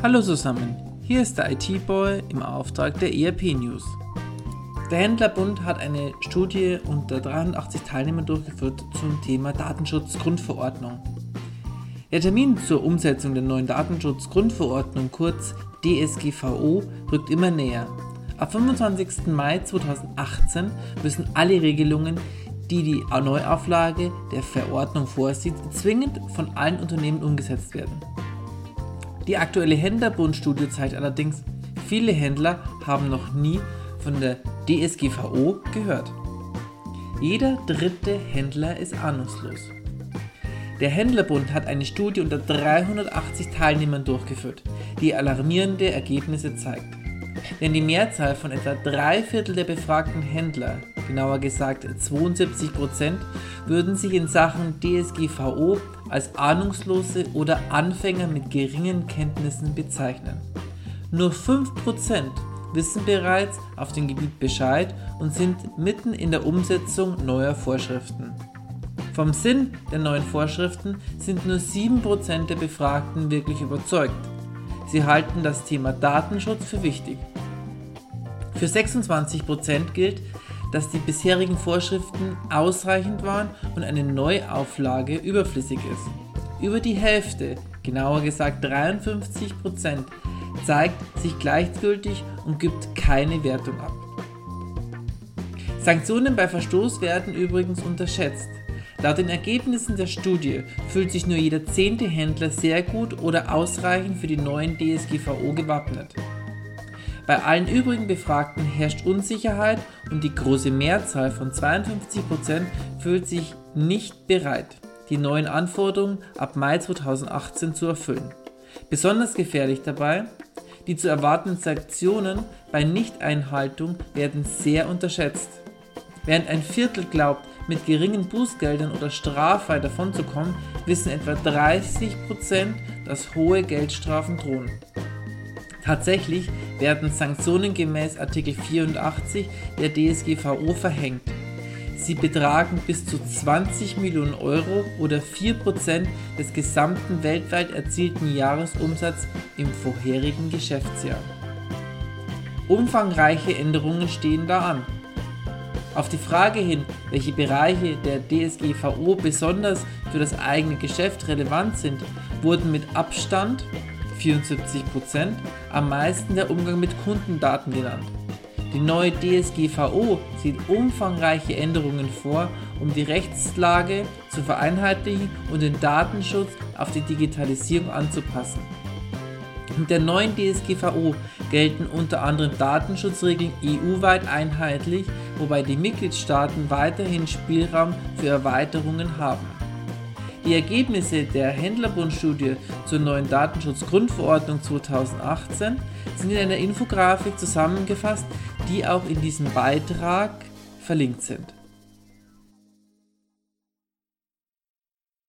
Hallo zusammen, hier ist der IT-Boy im Auftrag der ERP News. Der Händlerbund hat eine Studie unter 380 Teilnehmern durchgeführt zum Thema Datenschutzgrundverordnung. Der Termin zur Umsetzung der neuen Datenschutzgrundverordnung, kurz DSGVO, rückt immer näher. Ab 25. Mai 2018 müssen alle Regelungen, die die Neuauflage der Verordnung vorsieht, zwingend von allen Unternehmen umgesetzt werden. Die aktuelle Händlerbund-Studie zeigt allerdings, viele Händler haben noch nie von der DSGVO gehört. Jeder dritte Händler ist ahnungslos. Der Händlerbund hat eine Studie unter 380 Teilnehmern durchgeführt, die alarmierende Ergebnisse zeigt. Denn die Mehrzahl von etwa drei Viertel der befragten Händler, genauer gesagt 72 Prozent, würden sich in Sachen DSGVO als Ahnungslose oder Anfänger mit geringen Kenntnissen bezeichnen. Nur 5 Prozent wissen bereits auf dem Gebiet Bescheid und sind mitten in der Umsetzung neuer Vorschriften. Vom Sinn der neuen Vorschriften sind nur 7% der Befragten wirklich überzeugt. Sie halten das Thema Datenschutz für wichtig. Für 26% gilt, dass die bisherigen Vorschriften ausreichend waren und eine Neuauflage überflüssig ist. Über die Hälfte, genauer gesagt 53%, zeigt sich gleichgültig und gibt keine Wertung ab. Sanktionen bei Verstoß werden übrigens unterschätzt. Laut den Ergebnissen der Studie fühlt sich nur jeder zehnte Händler sehr gut oder ausreichend für die neuen DSGVO gewappnet. Bei allen übrigen Befragten herrscht Unsicherheit und die große Mehrzahl von 52% fühlt sich nicht bereit, die neuen Anforderungen ab Mai 2018 zu erfüllen. Besonders gefährlich dabei, die zu erwartenden Sanktionen bei Nichteinhaltung werden sehr unterschätzt. Während ein Viertel glaubt, mit geringen Bußgeldern oder straffrei davonzukommen, wissen etwa 30%, dass hohe Geldstrafen drohen. Tatsächlich werden Sanktionen gemäß Artikel 84 der DSGVO verhängt. Sie betragen bis zu 20 Millionen Euro oder 4% des gesamten weltweit erzielten Jahresumsatzes im vorherigen Geschäftsjahr. Umfangreiche Änderungen stehen da an. Auf die Frage hin, welche Bereiche der DSGVO besonders für das eigene Geschäft relevant sind, wurden mit Abstand 74%, am meisten der Umgang mit Kundendaten genannt. Die neue DSGVO sieht umfangreiche Änderungen vor, um die Rechtslage zu vereinheitlichen und den Datenschutz auf die Digitalisierung anzupassen. Mit der neuen DSGVO gelten unter anderem Datenschutzregeln EU-weit einheitlich, wobei die Mitgliedstaaten weiterhin Spielraum für Erweiterungen haben. Die Ergebnisse der Händlerbundstudie zur neuen Datenschutzgrundverordnung 2018 sind in einer Infografik zusammengefasst, die auch in diesem Beitrag verlinkt sind.